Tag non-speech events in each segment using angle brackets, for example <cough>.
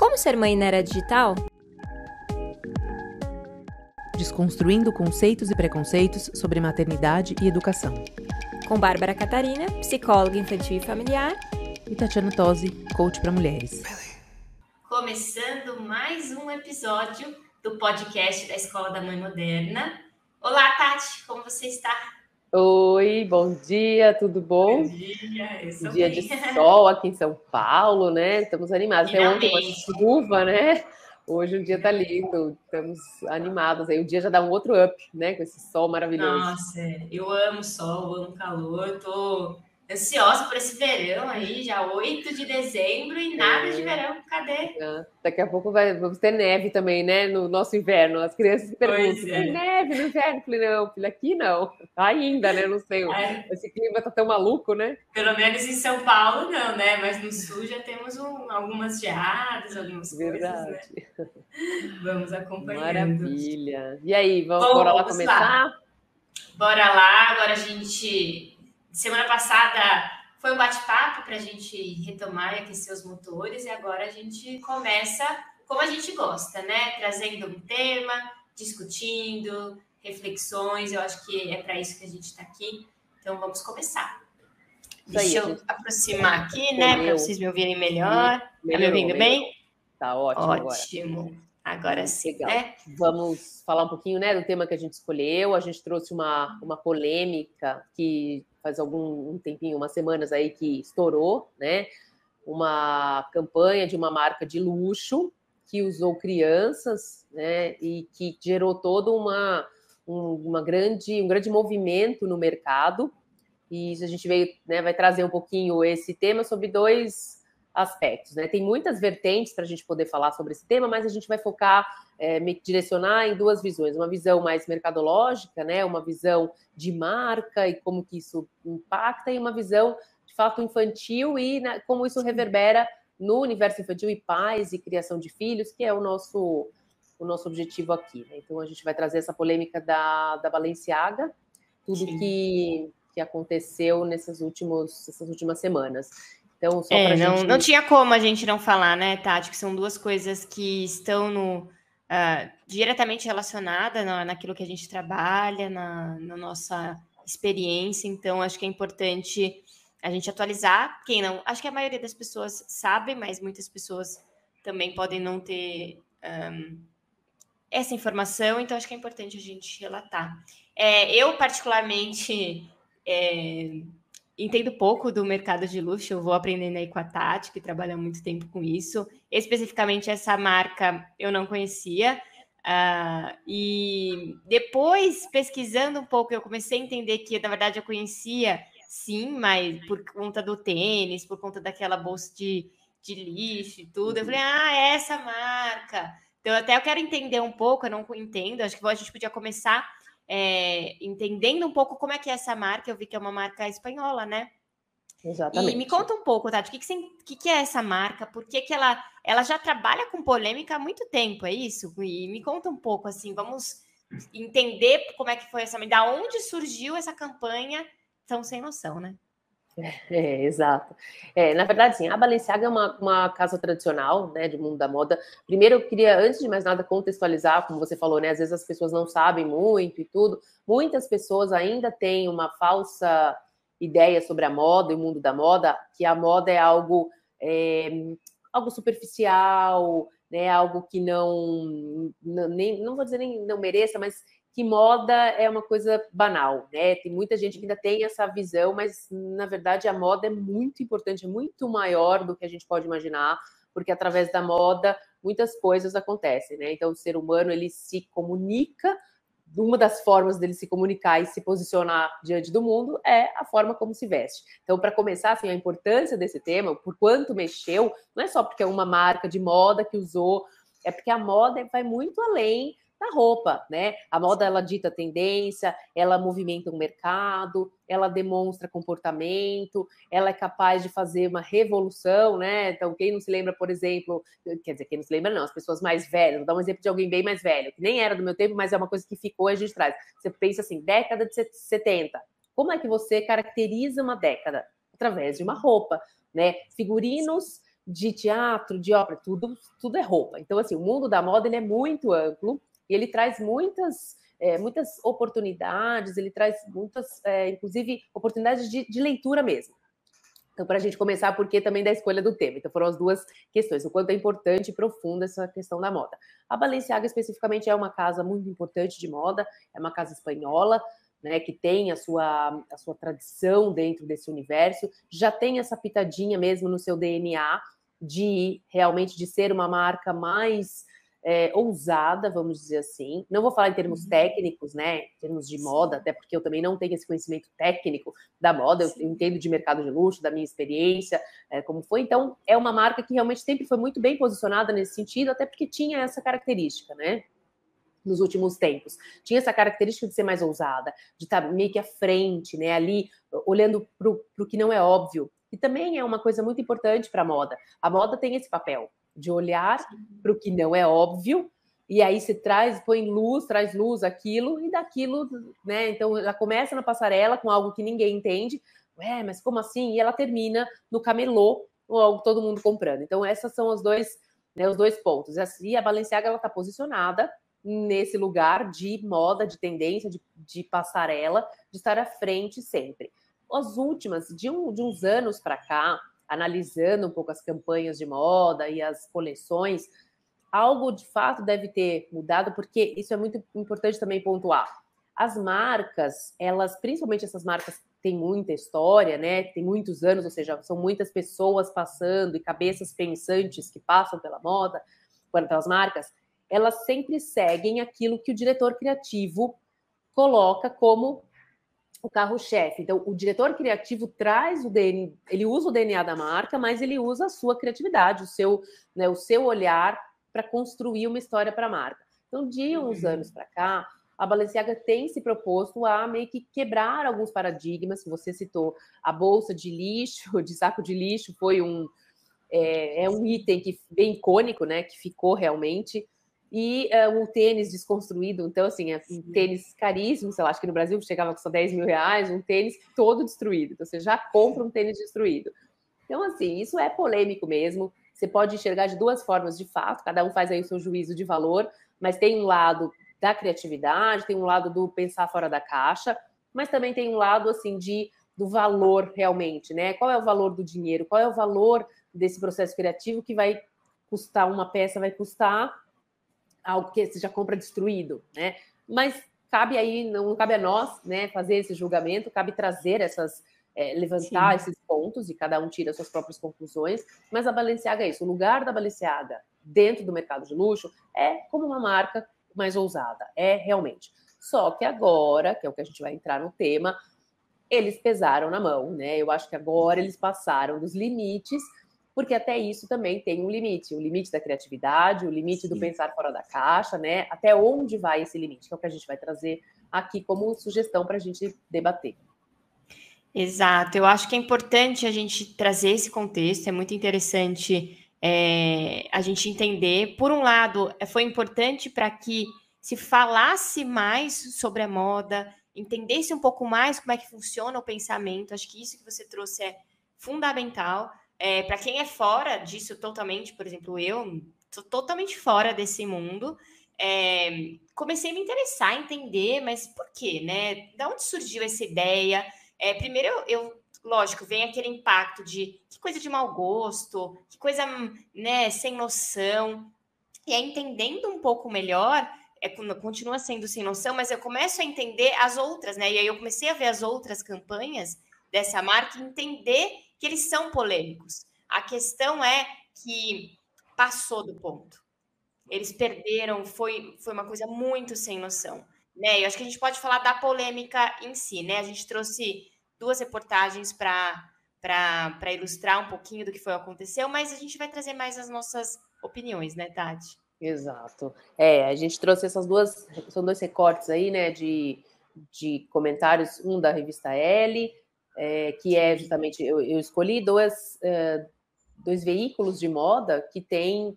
Como ser mãe na era digital? Desconstruindo conceitos e preconceitos sobre maternidade e educação. Com Bárbara Catarina, psicóloga infantil e familiar. E Tatiana Tosi, coach para mulheres. Começando mais um episódio do podcast da Escola da Mãe Moderna. Olá, Tati, como você está? Oi, bom dia, tudo bom? Bom dia, eu Dia bem. de <laughs> sol aqui em São Paulo, né? Estamos animados. Até ontem uma chuva, né? Hoje o dia tá lindo, estamos animados aí. O dia já dá um outro up, né? Com esse sol maravilhoso. Nossa, eu amo sol, amo calor, tô ansiosa por esse verão aí, já 8 de dezembro e nada É. de verão, cadê? Ah, Daqui a pouco vai, vamos ter neve também, né? No nosso inverno. As crianças perguntam: Pois é. tem neve no inverno? Eu falei, não, filho, aqui não. Ainda, né? Não sei. Ai, Esse clima tá tão maluco, né? Pelo menos em São Paulo não, né? Mas no sul já temos um- algumas geadas, algumas Verdade. coisas, né? <laughs> Vamos acompanhando. Maravilha. E aí, vamos, Bom, bora lá vamos começar? Bora lá, agora a gente. Semana passada foi um bate-papo para a gente retomar e aquecer os motores, e agora a gente começa como a gente gosta, né? Trazendo um tema, discutindo, reflexões. Eu acho que é para isso que a gente está aqui. Então vamos começar. Deixa eu aproximar aqui, né? Para vocês me ouvirem melhor. Tá me Melhorou, ouvindo melhorou. bem? Tá ótimo, agora. Ótimo. Agora sim, Legal. né? Vamos falar um pouquinho né, do tema que a gente escolheu. A gente trouxe uma, uma polêmica que faz algum um tempinho, umas semanas aí, que estourou, né? Uma campanha de uma marca de luxo que usou crianças, né? E que gerou todo uma, um, uma grande, um grande movimento no mercado. E a gente veio, né, vai trazer um pouquinho esse tema sobre dois aspectos, né? Tem muitas vertentes para a gente poder falar sobre esse tema, mas a gente vai focar, é, me direcionar em duas visões: uma visão mais mercadológica, né? Uma visão de marca e como que isso impacta, e uma visão de fato infantil e né, como isso reverbera no universo infantil e pais e criação de filhos, que é o nosso o nosso objetivo aqui. Né? Então a gente vai trazer essa polêmica da, da Balenciaga, tudo Sim. que, que aconteceu nesses últimos, essas últimas semanas. Então, só É, não, gente... não tinha como a gente não falar, né, Tati, que são duas coisas que estão no, ah, diretamente relacionadas na, naquilo que a gente trabalha, na, na nossa experiência, então acho que é importante a gente atualizar. Quem não, acho que a maioria das pessoas sabe, mas muitas pessoas também podem não ter ahm, essa informação, então acho que é importante a gente relatar. É, eu, particularmente, é, entendo pouco do mercado de luxo, eu vou aprendendo aí com a Tati, que trabalha muito tempo com isso. Especificamente essa marca eu não conhecia. ah, e depois, pesquisando um pouco, eu comecei a entender que, na verdade, eu conhecia, sim, mas por conta do tênis, por conta daquela bolsa de, de lixo e tudo. Eu falei, ah, é essa marca. Então, até eu quero entender um pouco, eu não entendo, acho que a gente podia começar é, entendendo um pouco como é que é essa marca. Eu vi que é uma marca espanhola, né? Exatamente. E me conta um pouco, Tati, o que, que, você- que, que é essa marca? Por que, que ela, ela já trabalha com polêmica há muito tempo, é isso? E me conta um pouco, assim, vamos entender como é que foi essa, da onde surgiu essa campanha tão sem noção, né? É, exato. É, na verdade, sim, a Balenciaga é uma, uma casa tradicional, né, de mundo da moda. Primeiro, eu queria, antes de mais nada, contextualizar, como você falou, né, às vezes as pessoas não sabem muito e tudo. Muitas pessoas ainda têm uma falsa ideia sobre a moda e o mundo da moda, que a moda é algo, é, algo superficial, né, algo que não, não, nem, não vou dizer nem não mereça, mas que moda é uma coisa banal, né? Tem muita gente que ainda tem essa visão, mas na verdade a moda é muito importante, é muito maior do que a gente pode imaginar, porque através da moda muitas coisas acontecem, né? Então o ser humano ele se comunica, uma das formas dele se comunicar e se posicionar diante do mundo é a forma como se veste. Então, para começar, assim, a importância desse tema, por quanto mexeu, não é só porque é uma marca de moda que usou, é porque a moda vai muito além da roupa, né? A moda ela dita tendência, ela movimenta o mercado, ela demonstra comportamento, ela é capaz de fazer uma revolução, né? Então, quem não se lembra, por exemplo, quer dizer, quem não se lembra, não, as pessoas mais velhas, vou dar um exemplo de alguém bem mais velho, que nem era do meu tempo, mas é uma coisa que ficou e a gente traz. Você pensa assim, década de 70. Como é que você caracteriza uma década? Através de uma roupa, né? Figurinos de teatro, de ópera, tudo, tudo é roupa. Então, assim, o mundo da moda ele é muito amplo e ele traz muitas, é, muitas oportunidades, ele traz muitas, é, inclusive, oportunidades de, de leitura mesmo. Então, para a gente começar, porque também da escolha do tema. Então, foram as duas questões, o quanto é importante e profunda essa questão da moda. A Balenciaga, especificamente, é uma casa muito importante de moda, é uma casa espanhola, né, que tem a sua, a sua tradição dentro desse universo, já tem essa pitadinha mesmo no seu DNA de realmente de ser uma marca mais é, ousada, vamos dizer assim. Não vou falar em termos uhum. técnicos, né? Em termos de moda, até porque eu também não tenho esse conhecimento técnico da moda, eu entendo de mercado de luxo, da minha experiência, é, como foi. Então, é uma marca que realmente sempre foi muito bem posicionada nesse sentido, até porque tinha essa característica, né? Nos últimos tempos. Tinha essa característica de ser mais ousada, de estar tá meio que à frente, né? Ali, olhando para o que não é óbvio. E também é uma coisa muito importante para a moda. A moda tem esse papel de olhar para o que não é óbvio, e aí se traz, põe luz, traz luz aquilo, e daquilo, né? Então já começa na passarela com algo que ninguém entende, ué, mas como assim? E ela termina no camelô, ou algo todo mundo comprando. Então, esses são os dois, né, os dois pontos. E a Balenciaga ela está posicionada nesse lugar de moda, de tendência, de, de passarela, de estar à frente sempre. As últimas, de, um, de uns anos para cá, analisando um pouco as campanhas de moda e as coleções, algo de fato deve ter mudado, porque isso é muito importante também pontuar. As marcas, elas, principalmente essas marcas têm muita história, né? Tem muitos anos, ou seja, são muitas pessoas passando e cabeças pensantes que passam pela moda, pelas marcas, elas sempre seguem aquilo que o diretor criativo coloca como o carro-chefe. Então, o diretor criativo traz o DNA, ele usa o DNA da marca, mas ele usa a sua criatividade, o seu, né, o seu olhar para construir uma história para a marca. Então, de uns uhum. anos para cá, a Balenciaga tem se proposto a meio que quebrar alguns paradigmas. Você citou a bolsa de lixo, <laughs> de saco de lixo, foi um é, é um item que bem icônico, né? Que ficou realmente e uh, o tênis desconstruído, então, assim, é um tênis caríssimo, sei lá, acho que no Brasil chegava com só 10 mil reais, um tênis todo destruído. Então, você já compra um tênis destruído. Então, assim, isso é polêmico mesmo. Você pode enxergar de duas formas, de fato, cada um faz aí o seu juízo de valor, mas tem um lado da criatividade, tem um lado do pensar fora da caixa, mas também tem um lado, assim, de do valor realmente, né? Qual é o valor do dinheiro? Qual é o valor desse processo criativo que vai custar uma peça, vai custar algo que já compra destruído, né? Mas cabe aí, não cabe a nós, né, fazer esse julgamento, cabe trazer essas, é, levantar Sim. esses pontos e cada um tira suas próprias conclusões. Mas a Balenciaga é isso, o lugar da Balenciaga dentro do mercado de luxo é como uma marca mais ousada, é realmente. Só que agora, que é o que a gente vai entrar no tema, eles pesaram na mão, né? Eu acho que agora eles passaram dos limites porque até isso também tem um limite, o limite da criatividade, o limite Sim. do pensar fora da caixa, né? Até onde vai esse limite, que é o que a gente vai trazer aqui como sugestão para a gente debater. Exato, eu acho que é importante a gente trazer esse contexto, é muito interessante é, a gente entender. Por um lado, foi importante para que se falasse mais sobre a moda, entendesse um pouco mais como é que funciona o pensamento. Acho que isso que você trouxe é fundamental. É, para quem é fora disso totalmente, por exemplo, eu sou totalmente fora desse mundo. É, comecei a me interessar, a entender, mas por quê, né? Da onde surgiu essa ideia? É, primeiro, eu, eu, lógico, vem aquele impacto de que coisa de mau gosto, que coisa, né, sem noção. E aí, entendendo um pouco melhor, é, continua sendo sem noção, mas eu começo a entender as outras, né? E aí eu comecei a ver as outras campanhas dessa marca e entender que eles são polêmicos. A questão é que passou do ponto. Eles perderam, foi, foi uma coisa muito sem noção. Né? Eu acho que a gente pode falar da polêmica em si, né? A gente trouxe duas reportagens para ilustrar um pouquinho do que foi aconteceu, mas a gente vai trazer mais as nossas opiniões, né, Tati? Exato. É, a gente trouxe essas duas, são dois recortes aí, né, de, de comentários, um da revista L é, que é justamente, eu, eu escolhi dois, é, dois veículos de moda que têm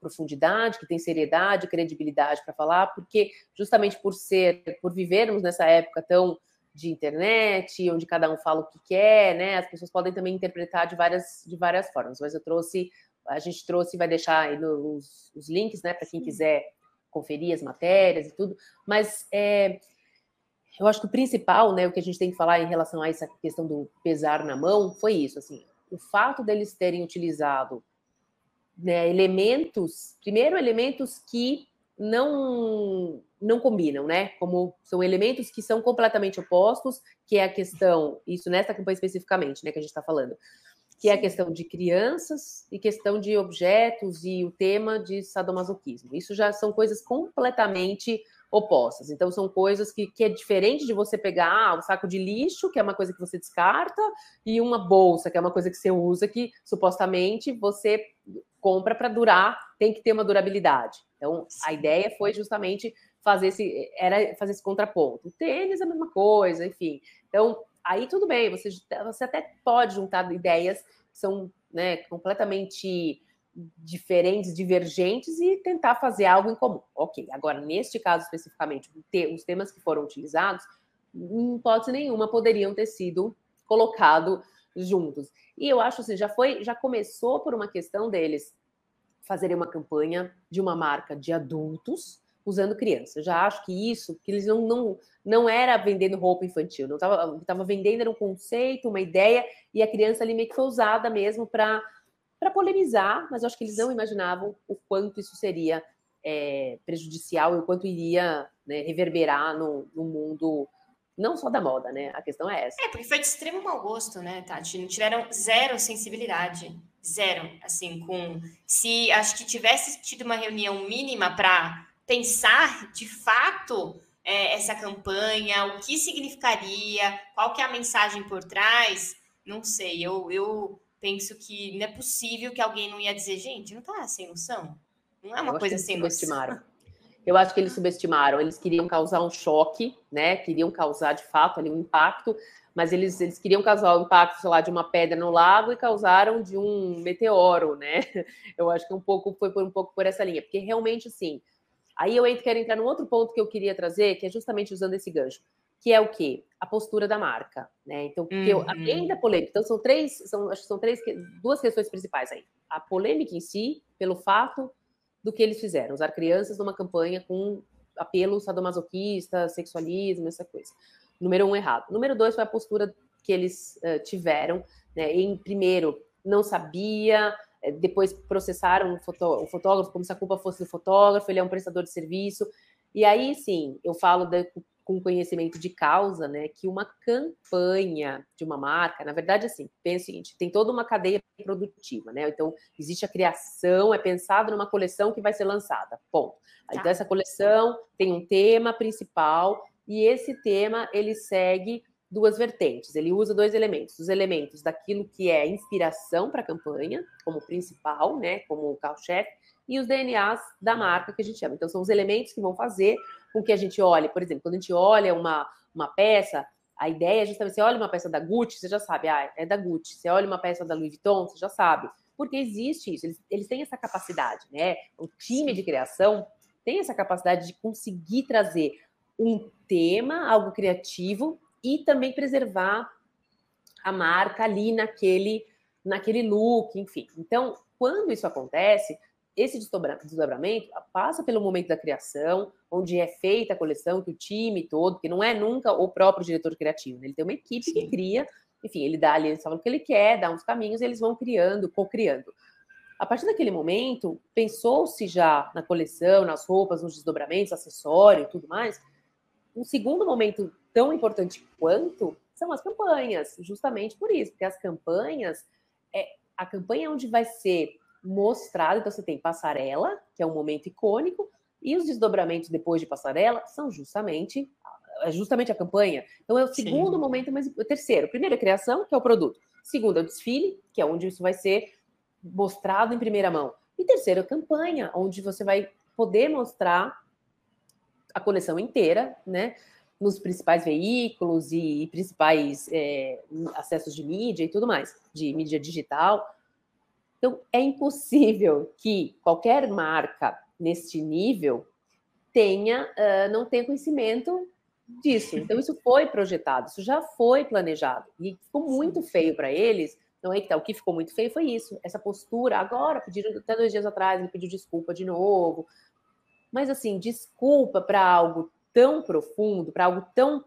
profundidade, que têm seriedade, credibilidade para falar, porque justamente por ser, por vivermos nessa época tão de internet, onde cada um fala o que quer, né? As pessoas podem também interpretar de várias, de várias formas, mas eu trouxe, a gente trouxe, vai deixar aí os, os links, né, para quem quiser conferir as matérias e tudo, mas é, eu acho que o principal, né, o que a gente tem que falar em relação a essa questão do pesar na mão foi isso, assim, o fato deles terem utilizado né, elementos, primeiro elementos que não não combinam, né? Como são elementos que são completamente opostos, que é a questão, isso nessa campanha especificamente, né, que a gente está falando, que é a questão de crianças e questão de objetos e o tema de sadomasoquismo. Isso já são coisas completamente opostas. Então, são coisas que, que é diferente de você pegar ah, um saco de lixo, que é uma coisa que você descarta, e uma bolsa, que é uma coisa que você usa, que supostamente você compra para durar, tem que ter uma durabilidade. Então, a ideia foi justamente fazer esse, era fazer esse contraponto. O tênis é a mesma coisa, enfim. Então, aí tudo bem, você, você até pode juntar ideias que são né, completamente diferentes, divergentes e tentar fazer algo em comum. Ok, agora, neste caso especificamente, os temas que foram utilizados, em hipótese nenhuma, poderiam ter sido colocados juntos. E eu acho assim, já foi, já começou por uma questão deles fazerem uma campanha de uma marca de adultos usando crianças. Já acho que isso, que eles não, não, não era vendendo roupa infantil, não estava tava vendendo era um conceito, uma ideia, e a criança ali meio que foi usada mesmo para para polemizar, mas eu acho que eles não imaginavam o quanto isso seria é, prejudicial e o quanto iria né, reverberar no, no, mundo, não só da moda, né? A questão é essa. É, porque foi de extremo mau gosto, né, Tati? Tiveram zero sensibilidade. Zero. Assim, com. Se acho que tivesse tido uma reunião mínima para pensar de fato é, essa campanha, o que significaria, qual que é a mensagem por trás, não sei. Eu, eu penso que não é possível que alguém não ia dizer, gente, não tá sem noção? Não é uma coisa sem subestimaram. Eu acho que eles subestimaram. Eles queriam causar um choque, né? Queriam causar de fato ali um impacto, mas eles, eles queriam causar o impacto, sei lá, de uma pedra no lago e causaram de um meteoro, né? <laughs> Eu acho que um pouco foi por um pouco por essa linha, porque realmente assim. Aí eu quero entrar num outro ponto que eu queria trazer, que é justamente usando esse gancho que é o quê? A postura da marca, né? Então, porque uhum. além da polêmica, então são três, são, acho que são três, duas questões principais aí. A polêmica em si, pelo fato do que eles fizeram, usar crianças numa campanha com apelo sadomasoquista, sexualismo, essa coisa. Número um, errado. Número dois foi a postura que eles uh, tiveram, né? Em primeiro, não sabia, eh, depois processaram o, fotó o fotógrafo como se a culpa fosse do fotógrafo, ele é um prestador de serviço. E aí, sim, eu falo da com conhecimento de causa, né, que uma campanha de uma marca, na verdade, assim, pensa o seguinte, tem toda uma cadeia produtiva, né? Então, existe a criação, é pensado numa coleção que vai ser lançada, ponto. Tá. Então, essa coleção tem um tema principal e esse tema, ele segue duas vertentes. Ele usa dois elementos, os elementos daquilo que é inspiração para a campanha, como principal, né, como carro-chefe, e os DNAs da marca que a gente chama. Então, são os elementos que vão fazer com que a gente olhe, por exemplo, quando a gente olha uma, uma peça, a ideia é justamente, você olha uma peça da Gucci, você já sabe, ah, é da Gucci. Você olha uma peça da Louis Vuitton, você já sabe. Porque existe isso, eles, eles têm essa capacidade, né? O time de criação tem essa capacidade de conseguir trazer um tema, algo criativo, e também preservar a marca ali naquele, naquele look, enfim. Então, quando isso acontece, esse desdobramento passa pelo momento da criação, onde é feita a coleção, que o time todo, que não é nunca o próprio diretor criativo, né? ele tem uma equipe Sim. que cria, enfim, ele dá ali, ele sabe o que ele quer, dá uns caminhos, eles vão criando, co-criando. A partir daquele momento, pensou-se já na coleção, nas roupas, nos desdobramentos, acessório e tudo mais. Um segundo momento tão importante quanto são as campanhas, justamente por isso, porque as campanhas, é, a campanha é onde vai ser mostrado. Então, você tem passarela, que é um momento icônico, e os desdobramentos depois de passarela são justamente é justamente a campanha. Então, é o segundo Sim. momento, mas o terceiro. Primeiro, a criação, que é o produto. Segundo, é o desfile, que é onde isso vai ser mostrado em primeira mão. E terceiro, a campanha, onde você vai poder mostrar a coleção inteira, né? Nos principais veículos e principais é, acessos de mídia e tudo mais, de mídia digital. Então, é impossível que qualquer marca neste nível tenha, uh, não tenha conhecimento disso. Então, isso foi projetado, isso já foi planejado. E ficou muito feio para eles. Então, aí que tá, o que ficou muito feio foi isso, essa postura. Agora, pediram até dois dias atrás, ele pediu desculpa de novo. Mas, assim, desculpa para algo tão profundo, para algo tão.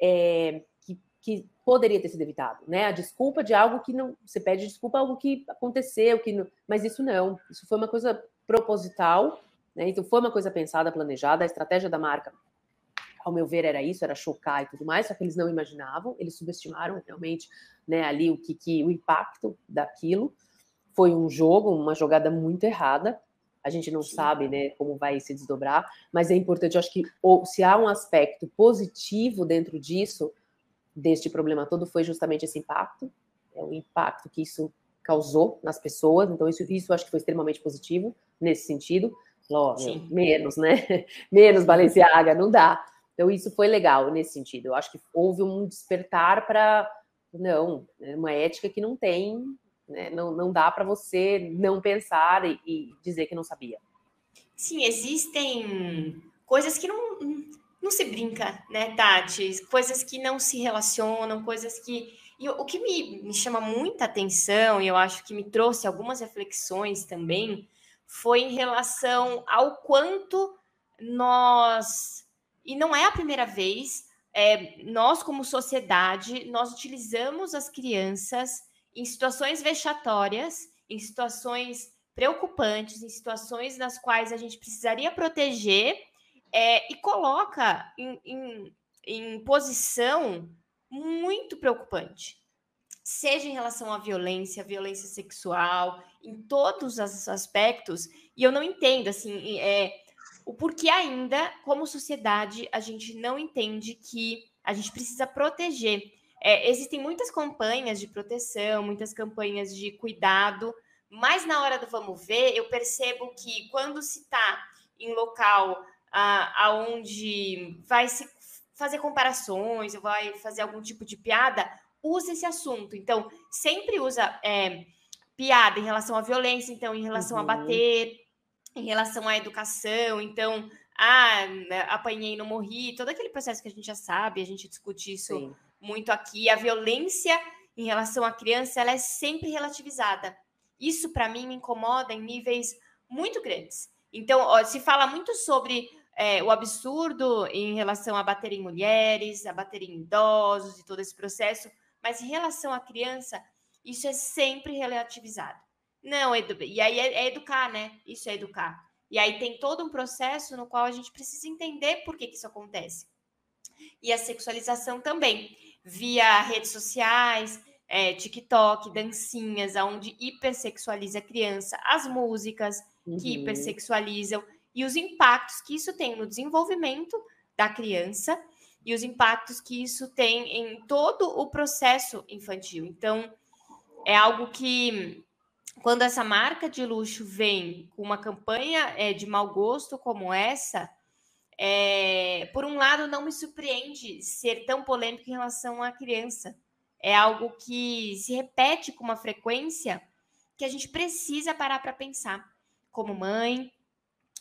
É, que, poderia ter sido evitado, né? A desculpa de algo que não. Você pede desculpa algo que aconteceu, que não, mas isso não. Isso foi uma coisa proposital, né? Então foi uma coisa pensada, planejada. A estratégia da marca ao meu ver, era isso, era chocar e tudo mais, só que eles não imaginavam, eles subestimaram realmente né, ali o que, que o impacto daquilo. Foi um jogo, uma jogada muito errada. A gente não Sim. sabe né, como vai se desdobrar, mas é importante, eu acho que ou, se há um aspecto positivo dentro disso, deste problema todo, foi justamente esse impacto, é o impacto que isso causou nas pessoas, então isso, isso acho que foi extremamente positivo nesse sentido. Lógico, menos, né? <laughs> menos Balenciaga, não dá. Então, isso foi legal nesse sentido. Eu acho que houve um despertar para. Não, é uma ética que não tem, né? não, não dá para você não pensar e, e, dizer que não sabia. Sim, existem coisas que não, não se brinca, né, Tati? Coisas que não se relacionam, coisas que. E o que me, me chama muita atenção, e eu acho que me trouxe algumas reflexões também, foi em relação ao quanto nós e não é a primeira vez. É, nós, como sociedade, nós utilizamos as crianças em situações vexatórias, em situações preocupantes, em situações nas quais a gente precisaria proteger é, e coloca em, em, em posição muito preocupante seja em relação à violência, violência sexual, em todos os aspectos. E eu não entendo, assim, é, o porquê ainda, como sociedade, a gente não entende que a gente precisa proteger. É, existem muitas campanhas de proteção, muitas campanhas de cuidado, mas na hora do vamos ver, eu percebo que quando se está em local ah, aonde vai se fazer comparações, vai fazer algum tipo de piada, usa esse assunto. Então, sempre usa é, piada em relação à violência, então, em relação uhum. a bater, em relação à educação, então, ah, apanhei e não morri, todo aquele processo que a gente já sabe, a gente discute isso Sim. muito aqui. A violência em relação à criança, ela é sempre relativizada. Isso, para mim, me incomoda em níveis muito grandes. Então, ó, se fala muito sobre é, o absurdo em relação a bater em mulheres, a bater em idosos e todo esse processo, mas em relação à criança, isso é sempre relativizado. Não, edu... e aí é, é, educar, né? Isso é educar. E aí tem todo um processo no qual a gente precisa entender por que, que isso acontece. E a sexualização também, via redes sociais, é, TikTok, dancinhas, onde hipersexualiza a criança, as músicas uhum. que hipersexualizam e os impactos que isso tem no desenvolvimento da criança e os impactos que isso tem em todo o processo infantil. Então, é algo que quando essa marca de luxo vem com uma campanha é, de mau gosto como essa, é, por um lado, não me surpreende ser tão polêmico em relação à criança. É algo que se repete com uma frequência que a gente precisa parar para pensar. Como mãe,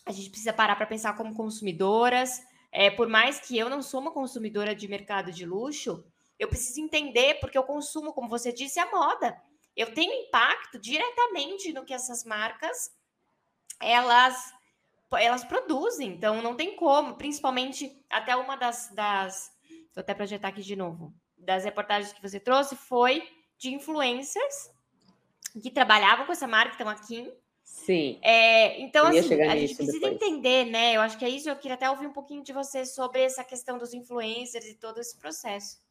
a gente precisa parar para pensar como consumidoras. É, por mais que eu não sou uma consumidora de mercado de luxo, eu preciso entender porque eu consumo, como você disse, a moda eu tenho impacto diretamente no que essas marcas elas elas produzem, então não tem como, principalmente até uma das, das vou até projetar aqui de novo, das reportagens que você trouxe foi de influencers que trabalhavam com essa marca, estão aqui. Sim. É, então, assim, a gente precisa depois. entender, né? Eu acho que é isso. Eu queria até ouvir um pouquinho de você sobre essa questão dos influencers e todo esse processo.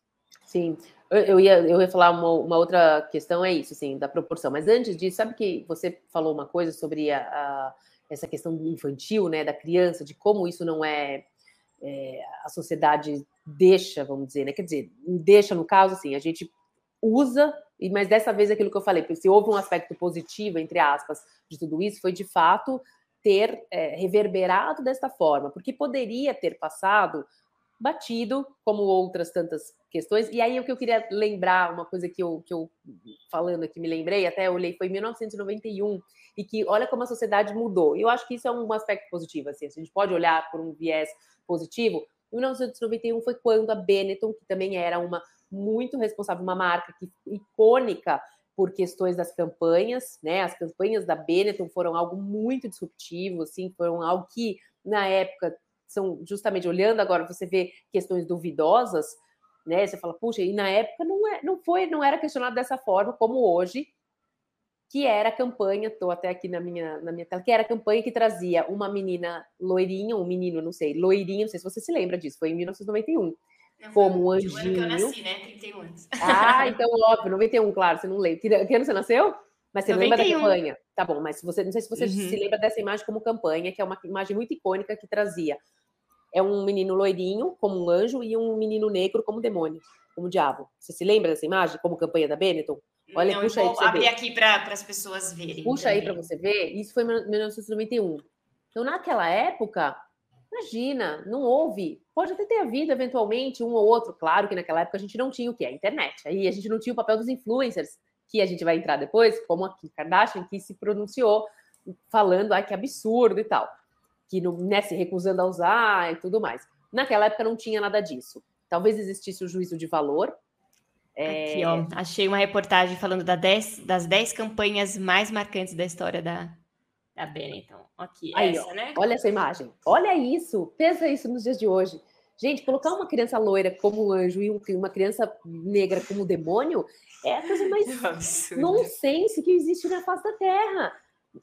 Sim, eu ia, eu ia falar uma, uma, outra questão, é isso, assim, da proporção. Mas antes disso, sabe que você falou uma coisa sobre a, a, essa questão infantil, né, da criança, de como isso não é, é, a sociedade deixa, vamos dizer, né? Quer dizer, deixa no caso, assim, a gente usa, mas dessa vez aquilo que eu falei, se houve um aspecto positivo, entre aspas, de tudo isso, foi de fato ter é, reverberado desta forma, porque poderia ter passado batido, como outras tantas questões. E aí o que eu queria lembrar, uma coisa que eu, que eu falando aqui me lembrei, até olhei, foi em 1991, e que olha como a sociedade mudou. E eu acho que isso é um aspecto positivo, assim, a gente pode olhar por um viés positivo. Em 1991 foi quando a Benetton, que também era uma muito responsável, uma marca que, icônica por questões das campanhas, né? As campanhas da Benetton foram algo muito disruptivo, assim, foram algo que na época são justamente olhando agora você vê questões duvidosas, né? Você fala, puxa, e na época não, é, não foi, não era questionado dessa forma como hoje, que era a campanha, estou até aqui na minha, na minha tela, que era a campanha que trazia uma menina loirinha, um menino, não sei, loirinho, não sei se você se lembra disso, foi em 1991 como um anjinho. Eu nasci, né? 31 anos. Ah, <laughs> então óbvio, 91, claro, você não lembra. Que, que ano você nasceu? Mas você 91. lembra da campanha? Tá bom, mas você, não sei se você uhum. se lembra dessa imagem como campanha, que é uma imagem muito icônica que trazia. É um menino loirinho, como um anjo, e um menino negro, como demônio, como diabo. Você se lembra dessa imagem, como campanha da Benetton? Olha, não, puxa aí. Vou abrir aqui para as pessoas verem. Puxa também. aí para você ver. Isso foi em 1991. Então, naquela época, Imagina, não houve. Pode até ter havido, eventualmente, um ou outro. Claro que naquela época a gente não tinha o que? A internet. Aí a gente não tinha o papel dos influencers, que a gente vai entrar depois, como a Kim Kardashian, que se pronunciou falando, ai, que absurdo e tal. Que não, né, se recusando a usar e tudo mais. Naquela época não tinha nada disso. Talvez existisse o juízo de valor. É... Aqui, ó, achei uma reportagem falando da dez, das 10 campanhas mais marcantes da história da, da Benetton. Aqui, Aí, essa, ó, né? Olha essa imagem. Olha isso. Pensa isso nos dias de hoje. Gente, colocar uma criança loira como anjo e uma criança negra como demônio é a coisa mais <laughs> nonsense que existe na face da Terra.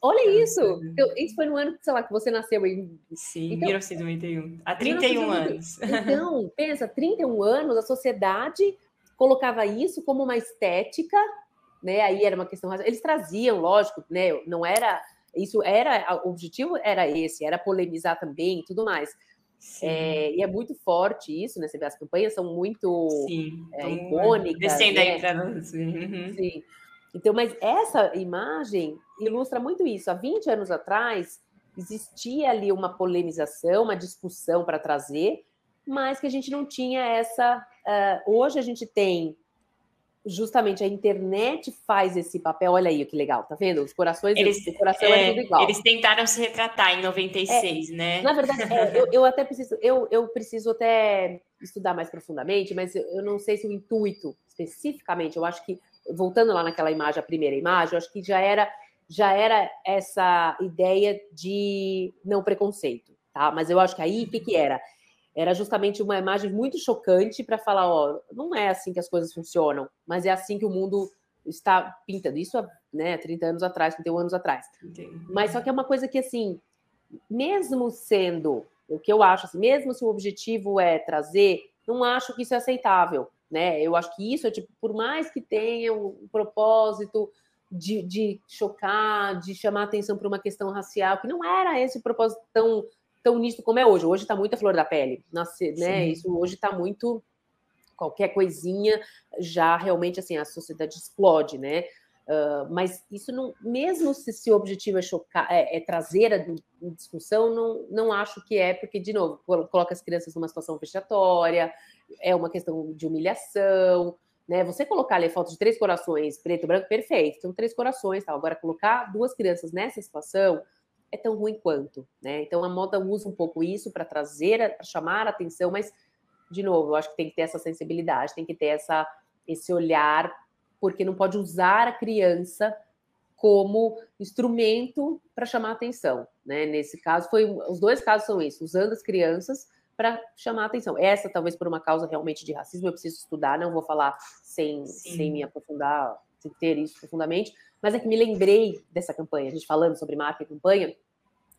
Olha isso. Eu, isso foi no ano, sei lá, que você nasceu em. Sim, então, 1991. Há 31 1991. anos. Então, pensa, 31 anos, a sociedade colocava isso como uma estética, né? Aí era uma questão. Eles traziam, lógico, né? Não era isso era, o objetivo era esse, era polemizar também e tudo mais. É, e é muito forte isso, né? Você vê, as campanhas são muito Sim, é, icônicas. Descendo né? aí para uhum. Sim. Então, mas essa imagem ilustra muito isso. Há 20 anos atrás, existia ali uma polemização, uma discussão para trazer, mas que a gente não tinha essa. Uh, hoje a gente tem justamente a internet faz esse papel. Olha aí que legal, tá vendo? Os corações, eles, o coração é, é tudo igual. Eles tentaram se retratar em 96, é, né? Na verdade, é, eu, eu, até preciso, eu, eu preciso até estudar mais profundamente, mas eu, não sei se o intuito especificamente, eu acho que voltando lá naquela imagem, a primeira imagem, eu acho que já era já era essa ideia de não preconceito, tá? Mas eu acho que aí o que, que era? Era justamente uma imagem muito chocante para falar, ó, não é assim que as coisas funcionam, mas é assim que o mundo está pintando. Isso há né, 30 anos atrás, 31 anos atrás. Entendi. Mas só que é uma coisa que, assim, mesmo sendo o que eu acho, assim, mesmo se o objetivo é trazer, não acho que isso é aceitável, né? Eu acho que isso é, tipo, por mais que tenha um propósito de, de chocar, de chamar atenção para uma questão racial, que não era esse o propósito tão tão nisso como é hoje. Hoje está muito a flor da pele, né? Isso hoje está muito qualquer coisinha já realmente assim a sociedade explode, né? Uh, mas isso não, mesmo se, se o objetivo é chocar, é, é trazer a discussão, não, não acho que é, porque, de novo, coloca as crianças numa situação vexatória, é uma questão de humilhação, né? Você colocar ali a foto de três corações, preto, branco, perfeito, são três corações, tal. Agora, colocar duas crianças nessa situação, é tão ruim quanto, né? Então a moda usa um pouco isso para trazer, para chamar a atenção, mas de novo, eu acho que tem que ter essa sensibilidade, tem que ter essa esse olhar, porque não pode usar a criança como instrumento para chamar a atenção, né? Nesse caso foi os dois casos são isso, usando as crianças para chamar a atenção. Essa talvez por uma causa realmente de racismo, eu preciso estudar, não vou falar sem, sem me aprofundar, sem ter isso profundamente, mas é que me lembrei dessa campanha, a gente falando sobre marca e campanha.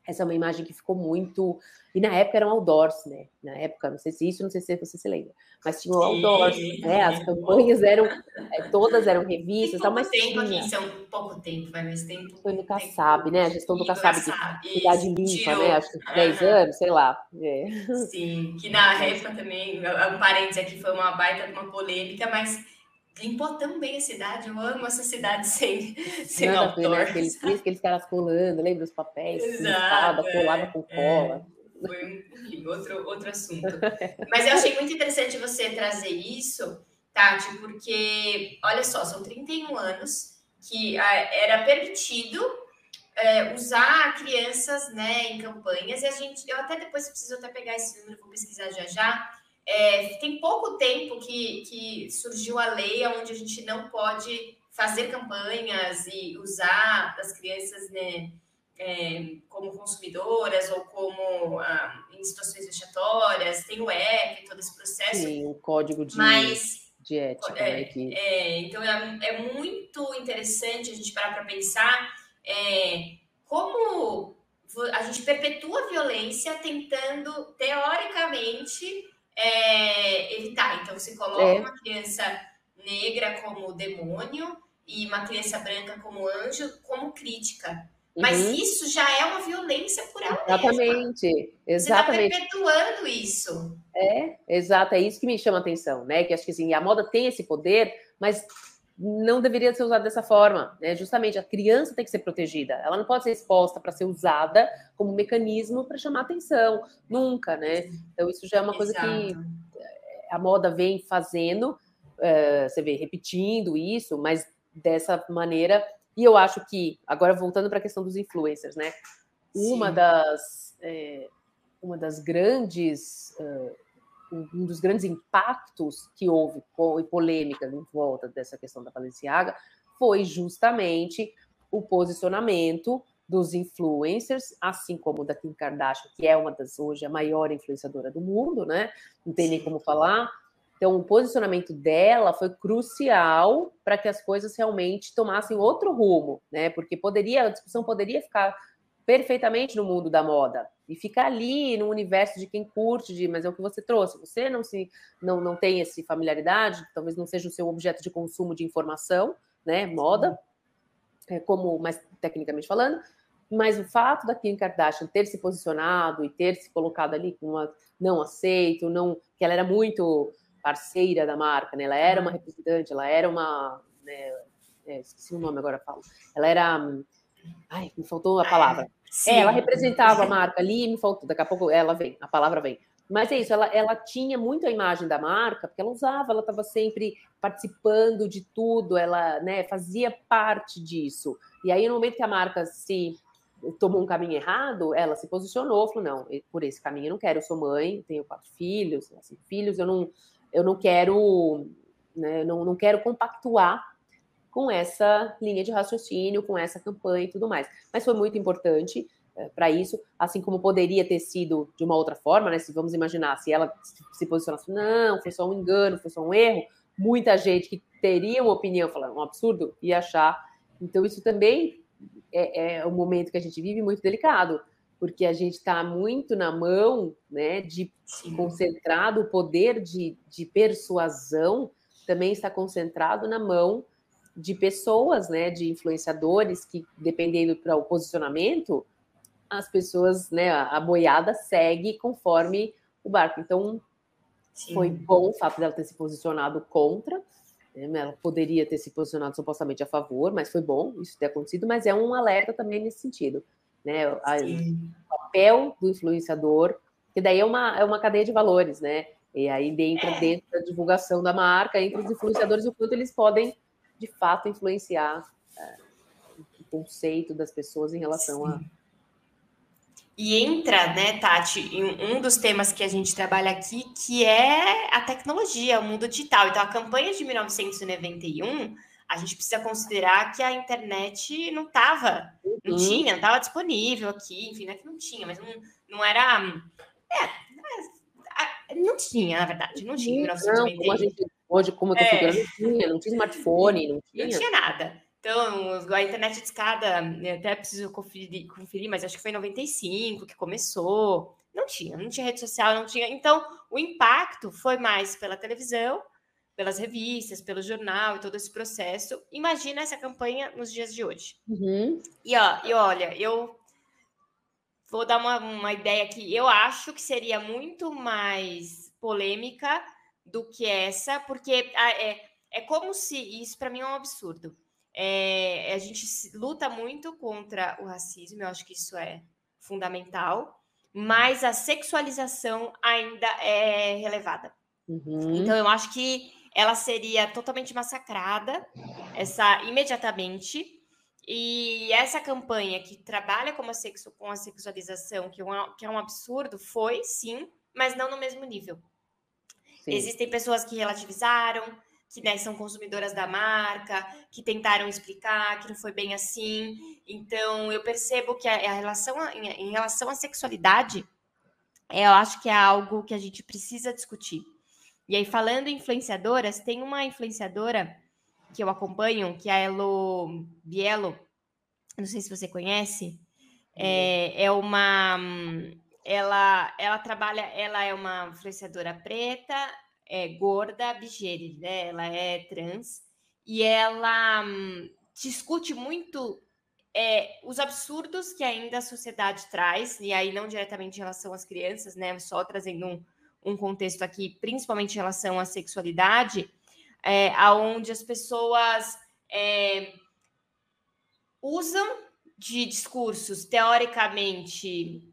Essa é uma imagem que ficou muito. E na época eram outdoors, né? Na época, não sei se isso, não sei se você se lembra. Mas tinham outdoors, Sim. né? As campanhas eram. É, todas eram revistas, tal, mas. tempo tinha. aqui, são pouco tempo, vai mais tempo. Foi no Kassab, né? A gestão do Kassab, de cidade limpa, tirou. né? Acho que 10 anos, sei lá. É. Sim, que na época também, um parênteses aqui, foi uma baita, uma polêmica, mas limpou tão bem a cidade. Eu amo essa cidade <laughs> sem, sem Nada. Ver, né? aqueles, aqueles caras colando, lembra os papéis? Exato, colava com é. cola. É, foi um, outro, outro assunto. Mas eu achei muito interessante você trazer isso, Tati, porque, olha só, são 31 anos que ah, era permitido é, usar crianças né, em campanhas, e a gente, eu até depois preciso até pegar esse número, vou pesquisar já já. É, tem pouco tempo que, que surgiu a lei onde a gente não pode fazer campanhas e usar as crianças né, é, como consumidoras ou como ah, em situações vexatórias, tem o app, todo esse processo. Sim, o código de, mas, de ética. É, né, que... é, então é, é, muito interessante a gente parar para pensar é, como a gente perpetua a violência tentando, teoricamente, é, evitar. Então, você coloca é. uma criança negra como demônio e uma criança branca como anjo, como crítica. Mas uhum. isso já é uma violência por ela Exatamente, mesma. exatamente. Você está perpetuando isso. É, exato, é isso que me chama a atenção, né? Que acho que assim, a moda tem esse poder, mas não deveria ser usada dessa forma, né? Justamente a criança tem que ser protegida, ela não pode ser exposta para ser usada como mecanismo para chamar atenção, nunca, né? Então isso já é uma coisa Exato. que a moda vem fazendo, uh, você vê repetindo isso, mas dessa maneira e eu acho que, agora voltando para a questão dos influencers, né? Uma das, é, uma das grandes, uh, um dos grandes impactos que houve e polêmica em volta dessa questão da Balenciaga foi justamente o posicionamento dos influencers, assim como da Kim Kardashian, que é uma das hoje a maior influenciadora do mundo, né? Não tem nem como falar então, o posicionamento dela foi crucial para que as coisas realmente tomassem outro rumo, né? Porque poderia, a discussão poderia ficar perfeitamente no mundo da moda e ficar ali no universo de quem curte, de, mas é o que você trouxe. Você não se não, não tem essa familiaridade, talvez não seja o seu objeto de consumo de informação, né? Moda, é, como mais tecnicamente falando, mas o fato da Kim Kardashian ter se posicionado e ter se colocado ali com uma não aceito, não que ela era muito parceira da marca, né? Ela era uma representante, ela era uma. Né, é, esqueci o nome agora, falo. Ela era. Ai, me faltou a palavra. É, ela representava a marca ali, me faltou. Daqui a pouco ela vem, a palavra vem. Mas é isso, ela, ela tinha muito a imagem da marca, porque ela usava, ela estava sempre participando de tudo, ela né, fazia parte disso. E aí, no momento que a marca se tomou um caminho errado, ela se posicionou, falou, não, por esse caminho eu não quero, eu sou mãe, tenho quatro filhos, assim, filhos, eu não, eu não quero, né, não, não quero compactuar com essa linha de raciocínio, com essa campanha e tudo mais. Mas foi muito importante é, para isso, assim como poderia ter sido de uma outra forma, né? Se vamos imaginar, se ela se posicionasse, não, foi só um engano, foi só um erro, muita gente que teria uma opinião, falando um absurdo, ia achar. Então, isso também é, é um momento que a gente vive muito delicado, porque a gente está muito na mão né, de concentrado, o poder de, de persuasão também está concentrado na mão de pessoas, né, de influenciadores que, dependendo para o posicionamento, as pessoas, né, a, boiada segue conforme o barco. Então, Sim. foi bom o fato dela ter se posicionado contra, né, ela poderia ter se posicionado supostamente a favor, mas foi bom isso ter acontecido, mas é um alerta também nesse sentido né? A, o papel do influenciador, que daí é uma, é uma cadeia de valores, né? E aí entra é. dentro da divulgação da marca, entre os influenciadores, o quanto eles podem, de fato, influenciar é, o conceito das pessoas em relação Sim. a. E entra, né, Tati, em um dos temas que a gente trabalha aqui, que é a tecnologia, o mundo digital. Então, a campanha de 1991 a gente precisa considerar que a internet não estava, não uhum. tinha, não estava disponível aqui, enfim, não é que não tinha, mas não, não era. É, não tinha, na verdade, não tinha. Não, como a gente, hoje, como eu tô é. não tinha, não tinha smartphone, não tinha. Não tinha nada. Então, a internet de escada, até preciso conferir, conferir, mas acho que foi em 95 que começou. Não tinha, não tinha rede social, não tinha. Então, o impacto foi mais pela televisão pelas revistas, pelo jornal e todo esse processo. Imagina essa campanha nos dias de hoje. Uhum. E, ó, e olha, eu vou dar uma, uma ideia aqui. Eu acho que seria muito mais polêmica do que essa, porque é, é como se isso para mim é um absurdo. É, a gente luta muito contra o racismo, eu acho que isso é fundamental, mas a sexualização ainda é relevada. Uhum. Então eu acho que ela seria totalmente massacrada essa imediatamente. E essa campanha que trabalha com a, sexo, com a sexualização, que, é um, que é um absurdo, foi sim, mas não no mesmo nível. Sim. Existem pessoas que relativizaram, que né, são consumidoras da marca, que tentaram explicar que não foi bem assim. Então, eu percebo que a, a relação a, em, em, relação à sexualidade, eu acho que é algo que a gente precisa discutir. E aí, falando em influenciadoras, tem uma influenciadora que eu acompanho, que é a Elo Bielo, não sei se você conhece, é, é uma ela ela trabalha, ela é uma influenciadora preta, é gorda, bigere, né? Ela é trans e ela hum, discute muito é, os absurdos que ainda a sociedade traz, e aí não diretamente em relação às crianças, né? Só trazendo um, um contexto aqui, principalmente em relação à sexualidade, é, aonde as pessoas é, usam de discursos teoricamente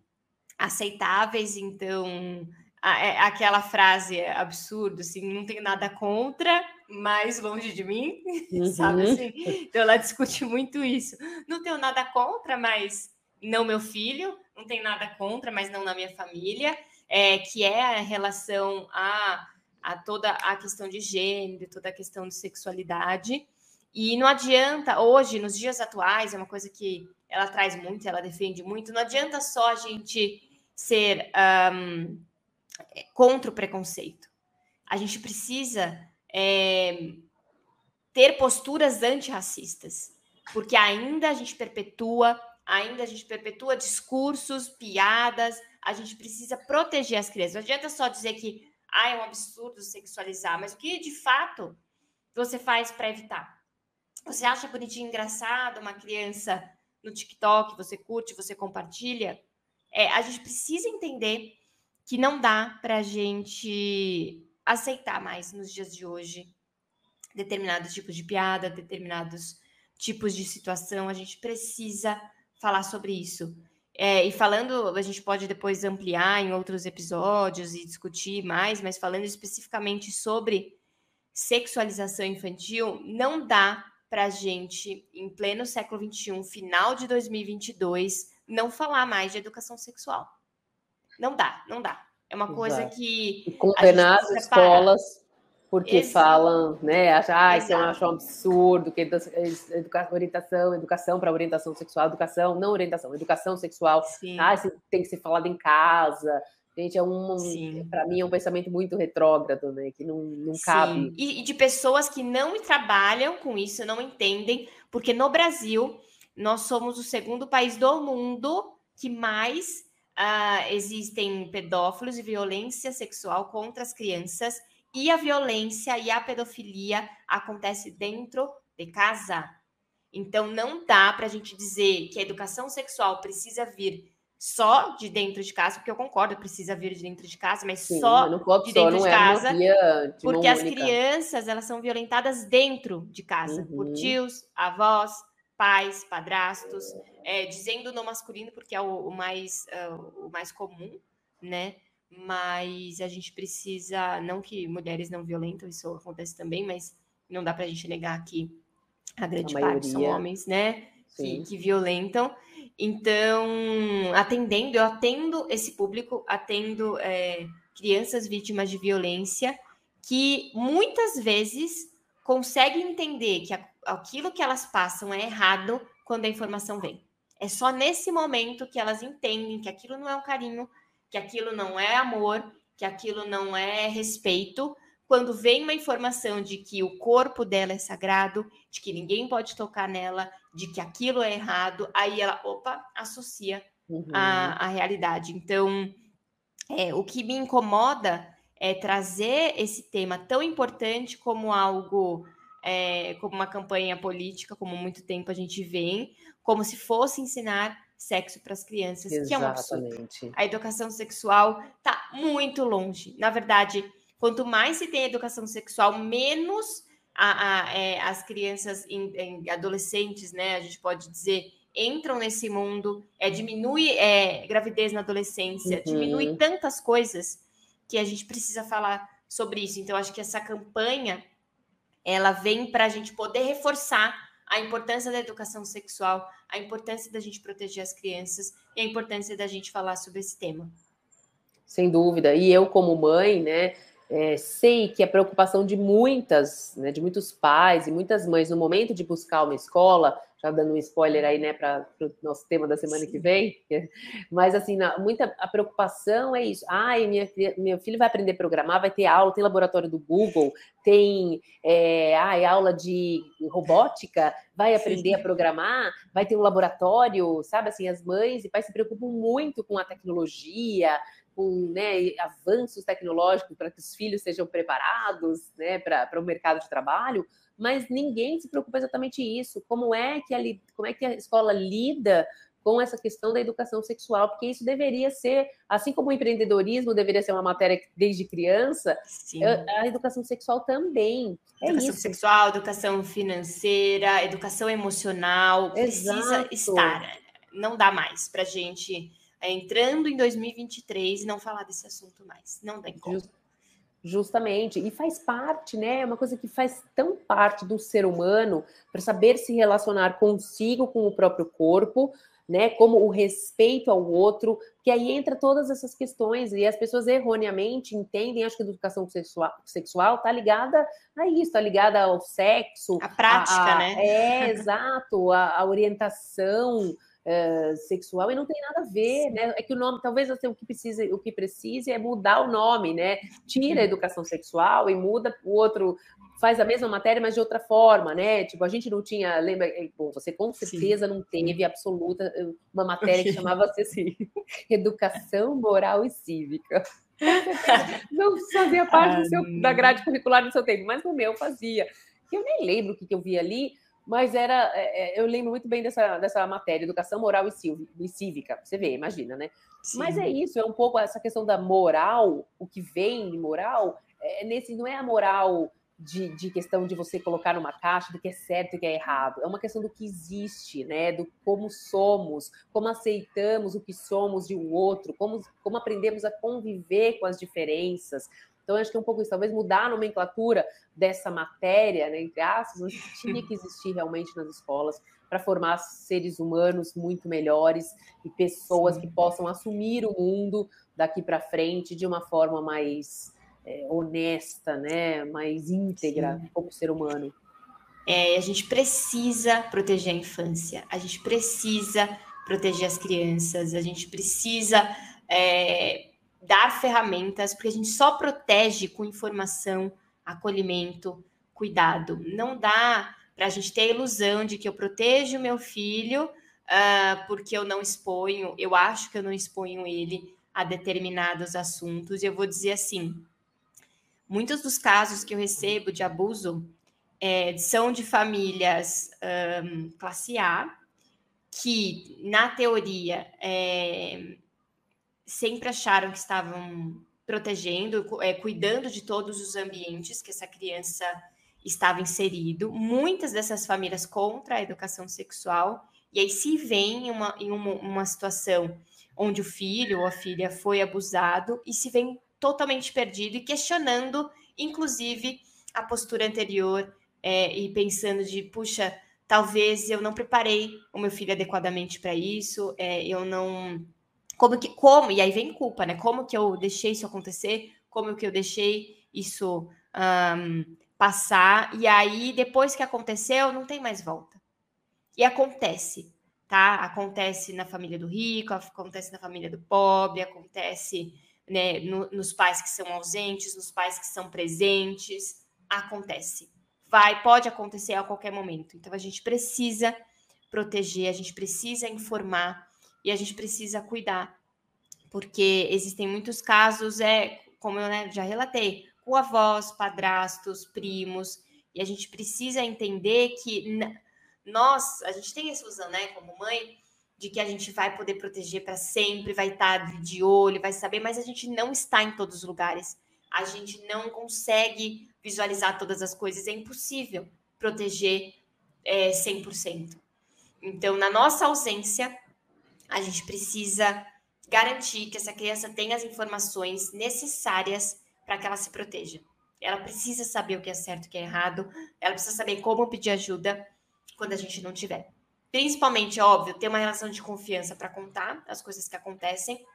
aceitáveis, então é, aquela frase absurda, assim, não tenho nada contra, mas longe de mim, <laughs> uhum. sabe assim? Então ela discute muito isso. Não tenho nada contra, mas não meu filho, não tenho nada contra, mas não na minha família, é, que é a relação a, a toda a questão de gênero, toda a questão de sexualidade. E não adianta, hoje, nos dias atuais, é uma coisa que ela traz muito, ela defende muito, não adianta só a gente ser um, contra o preconceito. A gente precisa é, ter posturas antirracistas, porque ainda a gente perpetua, ainda a gente perpetua discursos, piadas, a gente precisa proteger as crianças. Não adianta só dizer que ah, é um absurdo sexualizar, mas o que de fato você faz para evitar? Você acha bonitinho, engraçado uma criança no TikTok, você curte, você compartilha? É, a gente precisa entender que não dá para a gente aceitar mais nos dias de hoje determinados tipos de piada, determinados tipos de situação. A gente precisa falar sobre isso. É, e falando, a gente pode depois ampliar em outros episódios e discutir mais, mas falando especificamente sobre sexualização infantil, não dá para a gente, em pleno século XXI, final de 2022, não falar mais de educação sexual. Não dá, não dá. É uma coisa Exato. que. E condenar as escolas porque Exato. falam, né? Ah, isso eu acho um absurdo, que educa orientação, educação para orientação sexual, educação, não orientação, educação sexual, Sim. ah, isso tem que ser falado em casa. Gente, é um, para mim é um pensamento muito retrógrado, né? Que não, não cabe. E, e de pessoas que não trabalham com isso, não entendem, porque no Brasil nós somos o segundo país do mundo que mais uh, existem pedófilos e violência sexual contra as crianças e a violência e a pedofilia acontece dentro de casa. Então não dá para a gente dizer que a educação sexual precisa vir só de dentro de casa, porque eu concordo, precisa vir de dentro de casa, mas Sim, só de dentro só, de é casa, é porque as crianças elas são violentadas dentro de casa uhum. por tios, avós, pais, padrastos, é, dizendo no masculino porque é o, o mais uh, o mais comum, né? Mas a gente precisa, não que mulheres não violentam, isso acontece também, mas não dá para a gente negar que a grande a parte são homens, né? Que, que, violentam. Então, atendendo, eu atendo esse público, atendo é, crianças vítimas de violência que muitas vezes conseguem entender que aquilo que elas passam é errado quando a informação vem. É só nesse momento que elas entendem que aquilo não é um carinho, que aquilo não é amor, que aquilo não é respeito. Quando vem uma informação de que o corpo dela é sagrado, de que ninguém pode tocar nela, de que aquilo é errado, aí ela, opa, associa uhum. a, a realidade. Então, é, o que me incomoda é trazer esse tema tão importante como algo, é, como uma campanha política, como muito tempo a gente vem, como se fosse ensinar sexo para as crianças, Exatamente. que é um absurdo. A educação sexual está muito longe. Na verdade, quanto mais se tem educação sexual, menos a, a, é, as crianças em, em adolescentes, né? A gente pode dizer entram nesse mundo, é, diminui é, gravidez na adolescência, uhum. diminui tantas coisas que a gente precisa falar sobre isso. Então, acho que essa campanha ela vem para a gente poder reforçar a importância da educação sexual, a importância da gente proteger as crianças e a importância da gente falar sobre esse tema. Sem dúvida. E eu, como mãe, né, é, sei que a preocupação de muitas, né, de muitos pais e muitas mães no momento de buscar uma escola já dando um spoiler aí, né, para o nosso tema da semana que vem, <laughs> mas assim, muita a preocupação é isso. Ai, minha, meu filho vai aprender a programar, vai ter aula, tem laboratório do Google, tem é, ai, aula de robótica, vai aprender a programar, vai ter um laboratório, sabe? Assim, as mães e pais se preocupam muito com a tecnologia, com né, avanços tecnológicos para que os filhos sejam preparados né, para o mercado de trabalho, mas ninguém se preocupa exatamente isso. Como é que a, como é que a escola lida com essa questão da educação sexual, porque isso deveria ser, assim como o empreendedorismo deveria ser uma matéria desde criança, Sim. a educação sexual também. É educação sexual, educação financeira, educação emocional, Exato. precisa estar. Não dá mais para gente é, entrando em 2023 e não falar desse assunto mais. Não tem como. Just, Justamente, e faz parte, né? É uma coisa que faz tão parte do ser humano para saber se relacionar consigo, com o próprio corpo, né? Como o respeito ao outro, que aí entra todas essas questões, e as pessoas erroneamente entendem, acho que a educação sexual, sexual tá ligada a isso, tá ligada ao sexo. A prática, a, a, né? É, <laughs> exato, a, a orientação uh, sexual e não tem nada a ver, né? É que o nome, talvez assim, o que precisa, o que precise é mudar o nome, né? Tira a educação sexual e muda o outro faz a mesma matéria, mas de outra forma, né? Tipo, a gente não tinha, lembra, eh, bom, você com certeza Sim. não teve absoluta eh, uma matéria que chamava-se assim, <laughs> Educação Moral e Cívica. <laughs> Não fazia parte ah, seu, da grade curricular do seu tempo, mas no meu fazia. Eu nem lembro o que, que eu vi ali, mas era, é, é, eu lembro muito bem dessa, dessa matéria, educação moral e, cívica. Você vê, imagina, né? Sim. Mas é isso, é um pouco essa questão da moral, o que vem de moral, é nesse, não é a moral de, de, questão de você colocar numa caixa do que é certo e o que é errado. É uma questão do que existe, né? Do como somos, como aceitamos o que somos de um outro, como, como aprendemos a conviver com as diferenças, então, acho que é um pouco isso, talvez mudar a nomenclatura dessa matéria, né, entre aspas, mas <laughs> tinha que existir realmente nas escolas para formar seres humanos muito melhores e pessoas Sim. que possam assumir o mundo daqui para frente de uma forma mais é, honesta, né, mais íntegra Sim. como ser humano. É, a gente precisa proteger a infância, a gente precisa proteger as crianças, a gente precisa é, dar ferramentas, porque a gente só protege com informação, acolhimento, cuidado. Não dá para a gente ter a ilusão de que eu protejo o meu filho uh, porque eu não exponho, eu acho que eu não exponho ele a determinados assuntos. E eu vou dizer assim: muitos dos casos que eu recebo de abuso é, são de famílias um, classe A, que, na teoria, é, sempre acharam que estavam protegendo, é, cuidando de todos os ambientes que essa criança estava inserido. Muitas dessas famílias contra a educação sexual, e aí se vem em uma, em uma, uma situação onde o filho ou a filha foi abusado e se vem totalmente perdido e questionando, inclusive, a postura anterior é, e pensando de, puxa, talvez eu não preparei o meu filho adequadamente para isso, é, eu não como que, como, e aí vem culpa, né? Como que eu deixei isso acontecer? Como que eu deixei isso um, passar? E aí, depois que aconteceu, não tem mais volta. E acontece, tá? Acontece na família do rico, acontece na família do pobre, acontece né, no, nos pais que são ausentes, nos pais que são presentes. Acontece. Vai, pode acontecer a qualquer momento. Então, a gente precisa proteger, a gente precisa informar e a gente precisa cuidar, porque existem muitos casos, é como eu né, já relatei, com avós, padrastos, primos, e a gente precisa entender que nós, a gente tem essa ilusão, né, como mãe, de que a gente vai poder proteger para sempre, vai estar tá de olho, vai saber, mas a gente não está em todos os lugares. A gente não consegue visualizar todas as coisas, é impossível proteger é, 100%. Então, na nossa ausência, a gente precisa garantir que essa criança tenha as informações necessárias para que ela se proteja. Ela precisa saber o que é certo e o que é errado, ela precisa saber como pedir ajuda, quando a gente não tiver. Principalmente, óbvio, ter uma relação de confiança para contar as coisas que acontecem,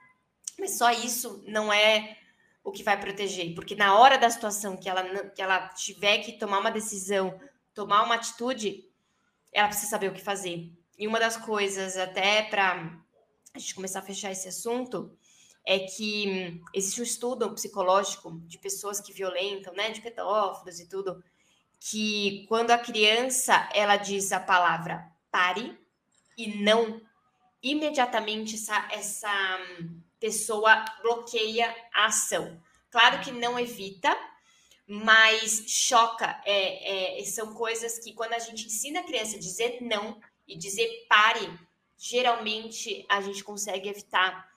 mas só isso não é o que vai proteger, porque na hora da situação que ela, que ela tiver que tomar uma decisão, tomar uma atitude, ela precisa saber o que fazer. E uma das coisas, até para a gente começar a fechar esse assunto, é que existe um estudo psicológico de pessoas que violentam, né, de pedófilos e tudo, que quando a criança ela diz a palavra pare e não, imediatamente essa, essa pessoa bloqueia a ação. Claro que não evita, mas choca. É, é, são coisas que quando a gente ensina a criança a dizer não e dizer pare, geralmente a gente consegue evitar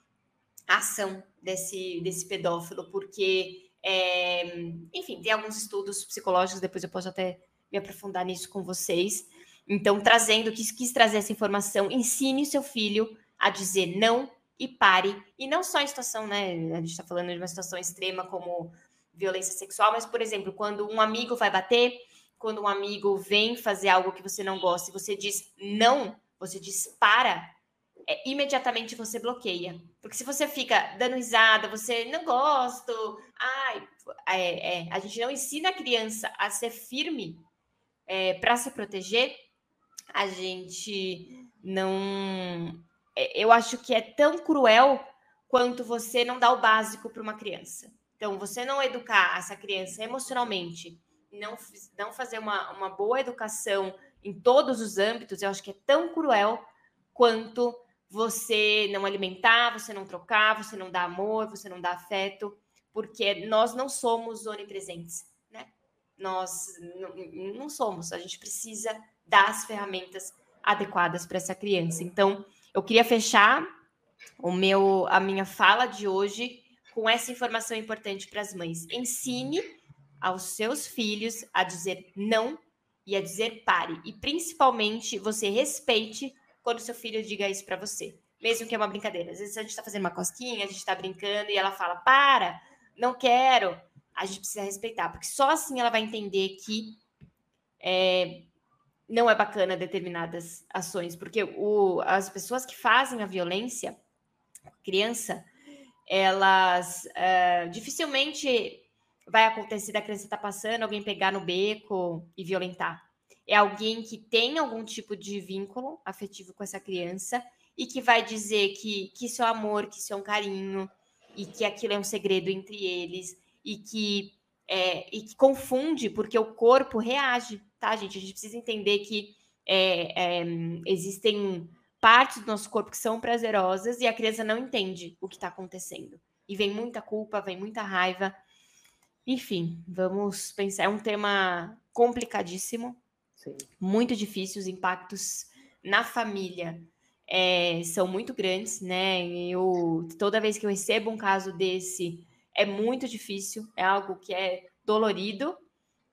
a ação desse, desse pedófilo, porque, é, enfim, tem alguns estudos psicológicos, depois eu posso até me aprofundar nisso com vocês. Então, trazendo, quis, quis trazer essa informação, ensine seu filho a dizer não e pare. E não só em situação, né? A gente está falando de uma situação extrema como violência sexual, mas, por exemplo, quando um amigo vai bater, quando um amigo vem fazer algo que você não gosta e você diz não, você diz para, é, imediatamente você bloqueia. Porque se você fica dando risada, você não gosto, ai, é, é, a gente não ensina a criança a ser firme é, para se proteger, a gente não. É, eu acho que é tão cruel quanto você não dar o básico para uma criança. Então, você não educar essa criança emocionalmente, não, não fazer uma, uma boa educação em todos os âmbitos, eu acho que é tão cruel quanto você não alimentar, você não trocar, você não dar amor, você não dar afeto, porque nós não somos onipresentes, né? Nós não, somos, a gente precisa dar as ferramentas adequadas para essa criança. Então, eu queria fechar o meu a minha fala de hoje com essa informação importante para as mães. Ensine aos seus filhos a dizer não e a dizer pare. E principalmente você respeite quando seu filho diga isso para você, mesmo que é uma brincadeira. Às vezes a gente está fazendo uma cosquinha, a gente está brincando e ela fala para, não quero. A gente precisa respeitar, porque só assim ela vai entender que é, não é bacana determinadas ações, porque o, as pessoas que fazem a violência, criança, elas uh, dificilmente vai acontecer da criança estar tá passando, alguém pegar no beco e violentar. É alguém que tem algum tipo de vínculo afetivo com essa criança e que vai dizer que, que isso é amor, que isso é um carinho e que aquilo é um segredo entre eles e que, é, e que confunde porque o corpo reage, tá, gente? A gente precisa entender que é, é, existem partes do nosso corpo que são prazerosas e a criança não entende o que está acontecendo. E vem muita culpa, vem muita raiva. Enfim, vamos pensar. É um tema complicadíssimo, Sim. muito difícil. Os impactos na família é, são muito grandes, né? Eu, toda vez que eu recebo um caso desse, é muito difícil, é algo que é dolorido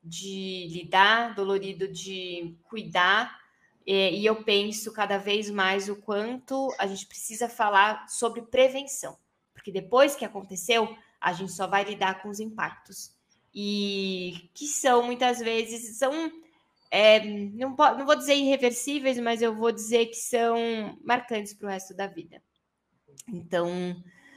de lidar, dolorido de cuidar, é, e eu penso cada vez mais o quanto a gente precisa falar sobre prevenção, porque depois que aconteceu, a gente só vai lidar com os impactos. E que são muitas vezes, são, é, não, não vou dizer irreversíveis, mas eu vou dizer que são marcantes para o resto da vida. Então,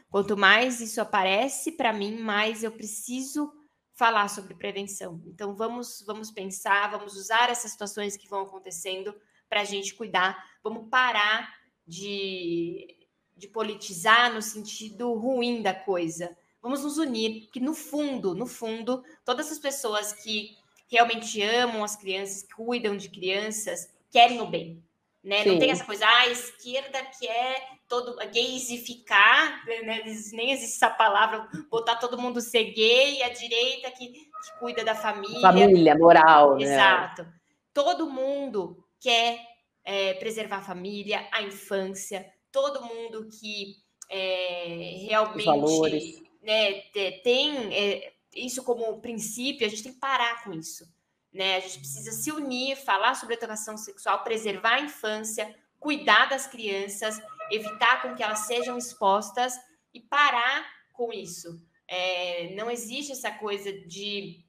quanto mais isso aparece para mim, mais eu preciso falar sobre prevenção. Então, vamos, vamos pensar, vamos usar essas situações que vão acontecendo para a gente cuidar. Vamos parar de, de politizar no sentido ruim da coisa. Vamos nos unir, porque no fundo, no fundo, todas as pessoas que realmente amam as crianças, cuidam de crianças, querem o bem. Né? Não tem essa coisa, ah, a esquerda quer todo gaysificar, né? nem existe essa palavra, botar todo mundo ser gay, a direita que, que cuida da família. Família, moral. Exato. Né? Todo mundo quer é, preservar a família, a infância, todo mundo que é, realmente né, tem é, isso como princípio, a gente tem que parar com isso. Né? A gente precisa se unir, falar sobre educação sexual, preservar a infância, cuidar das crianças, evitar com que elas sejam expostas e parar com isso. É, não existe essa coisa de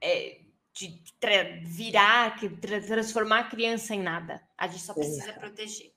é, de virar, transformar a criança em nada. A gente só precisa proteger.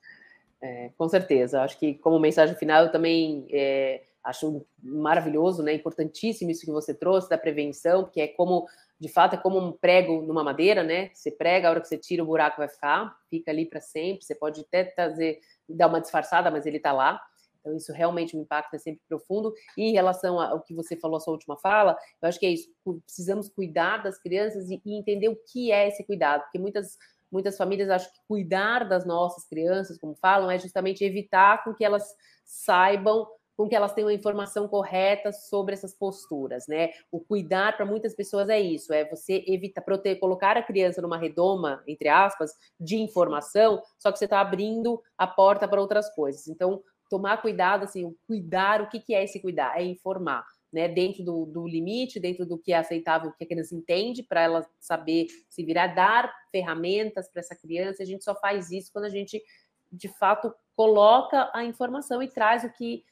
É, com certeza. Acho que como mensagem final eu também é, acho maravilhoso, né? Importantíssimo isso que você trouxe da prevenção, que é como de fato é como um prego numa madeira, né? Você prega, a hora que você tira o buraco vai ficar, fica ali para sempre. Você pode até trazer, dar uma disfarçada, mas ele está lá. Então, isso realmente me impacta é sempre profundo. E em relação ao que você falou, a sua última fala, eu acho que é isso. Precisamos cuidar das crianças e, e entender o que é esse cuidado, porque muitas muitas famílias acham que cuidar das nossas crianças, como falam, é justamente evitar com que elas saibam com que elas tenham a informação correta sobre essas posturas, né? O cuidar para muitas pessoas é isso, é você evitar proteger, colocar a criança numa redoma, entre aspas, de informação, só que você está abrindo a porta para outras coisas. Então, tomar cuidado, assim, cuidar, o que, que é esse cuidar? É informar. Né, dentro do, do, limite, dentro do que é aceitável, o que a criança entende, para ela saber se virar, dar ferramentas para essa criança. A gente só faz isso quando a gente, de fato, coloca a informação e traz o que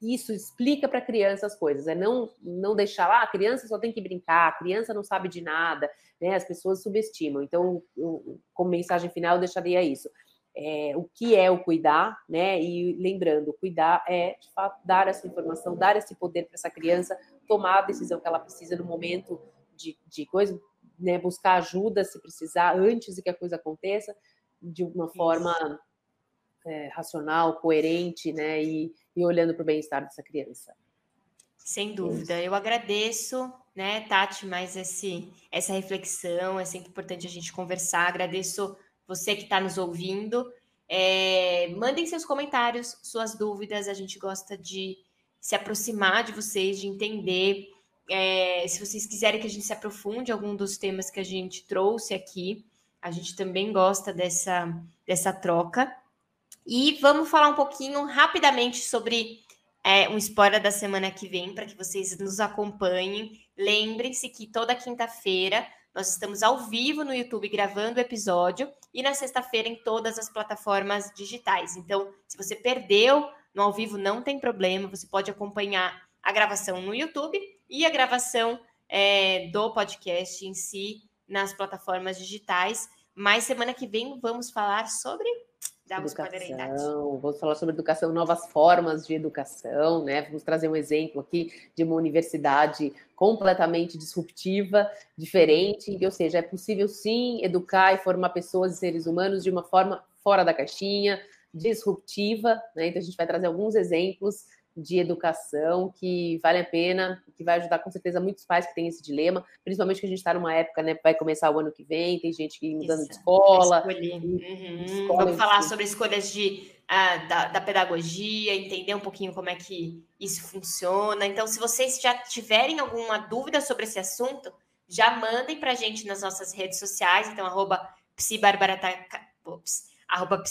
isso explica para a criança as coisas, é não não deixar lá, ah, a criança só tem que brincar, a criança não sabe de nada, né? As pessoas subestimam. Então, eu, como mensagem final, eu deixaria isso. É, o que é o cuidar, né? E lembrando, cuidar é de fato dar essa informação, dar esse poder para essa criança tomar a decisão que ela precisa no momento de, de coisa, né? Buscar ajuda se precisar antes de que a coisa aconteça, de uma forma é, racional, coerente, né? E, e olhando para o bem-estar dessa criança. Sem dúvida. Eu agradeço, né, Tati, mais esse, essa reflexão. É sempre importante a gente conversar. Agradeço você que está nos ouvindo. É, mandem seus comentários, suas dúvidas. A gente gosta de se aproximar de vocês, de entender. É, se vocês quiserem que a gente se aprofunde em algum dos temas que a gente trouxe aqui, a gente também gosta dessa, dessa troca. E vamos falar um pouquinho rapidamente sobre é, um spoiler da semana que vem, para que vocês nos acompanhem. Lembrem-se que toda quinta-feira nós estamos ao vivo no YouTube gravando o episódio e na sexta-feira em todas as plataformas digitais. Então, se você perdeu no ao vivo, não tem problema, você pode acompanhar a gravação no YouTube e a gravação é, do podcast em si nas plataformas digitais. Mas semana que vem vamos falar sobre Educação, vamos falar sobre educação, novas formas de educação, né? Vamos trazer um exemplo aqui de uma universidade completamente disruptiva, diferente, ou seja, é possível sim educar e formar pessoas e seres humanos de uma forma fora da caixinha, disruptiva, né? Então a gente vai trazer alguns exemplos de educação que vale a pena, que vai ajudar com certeza muitos pais que têm esse dilema, principalmente que a gente está numa época, né, vai começar o ano que vem, tem gente que mudando Isso, de escola. Uhum. escola Vamos falar sobre escolhas de, uh, da, da, pedagogia, entender um pouquinho como é que isso funciona. Então, se vocês já tiverem alguma dúvida sobre esse assunto, já mandem para a gente nas nossas redes sociais, então, arroba arroba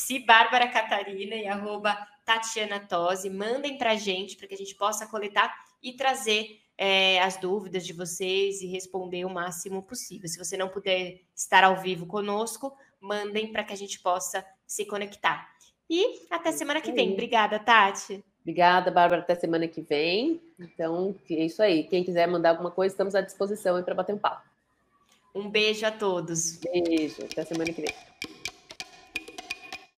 Catarina e arroba Tatiana Tosi. Mandem para a gente, para que a gente possa coletar e trazer é, as dúvidas de vocês e responder o máximo possível. Se você não puder estar ao vivo conosco, mandem para que a gente possa se conectar. E até semana que vem. Obrigada, Tati. Obrigada, Bárbara. Até semana que vem. Então, é isso aí. Quem quiser mandar alguma coisa, estamos à disposição para bater um papo. Um beijo a todos. Beijo. Até semana que vem.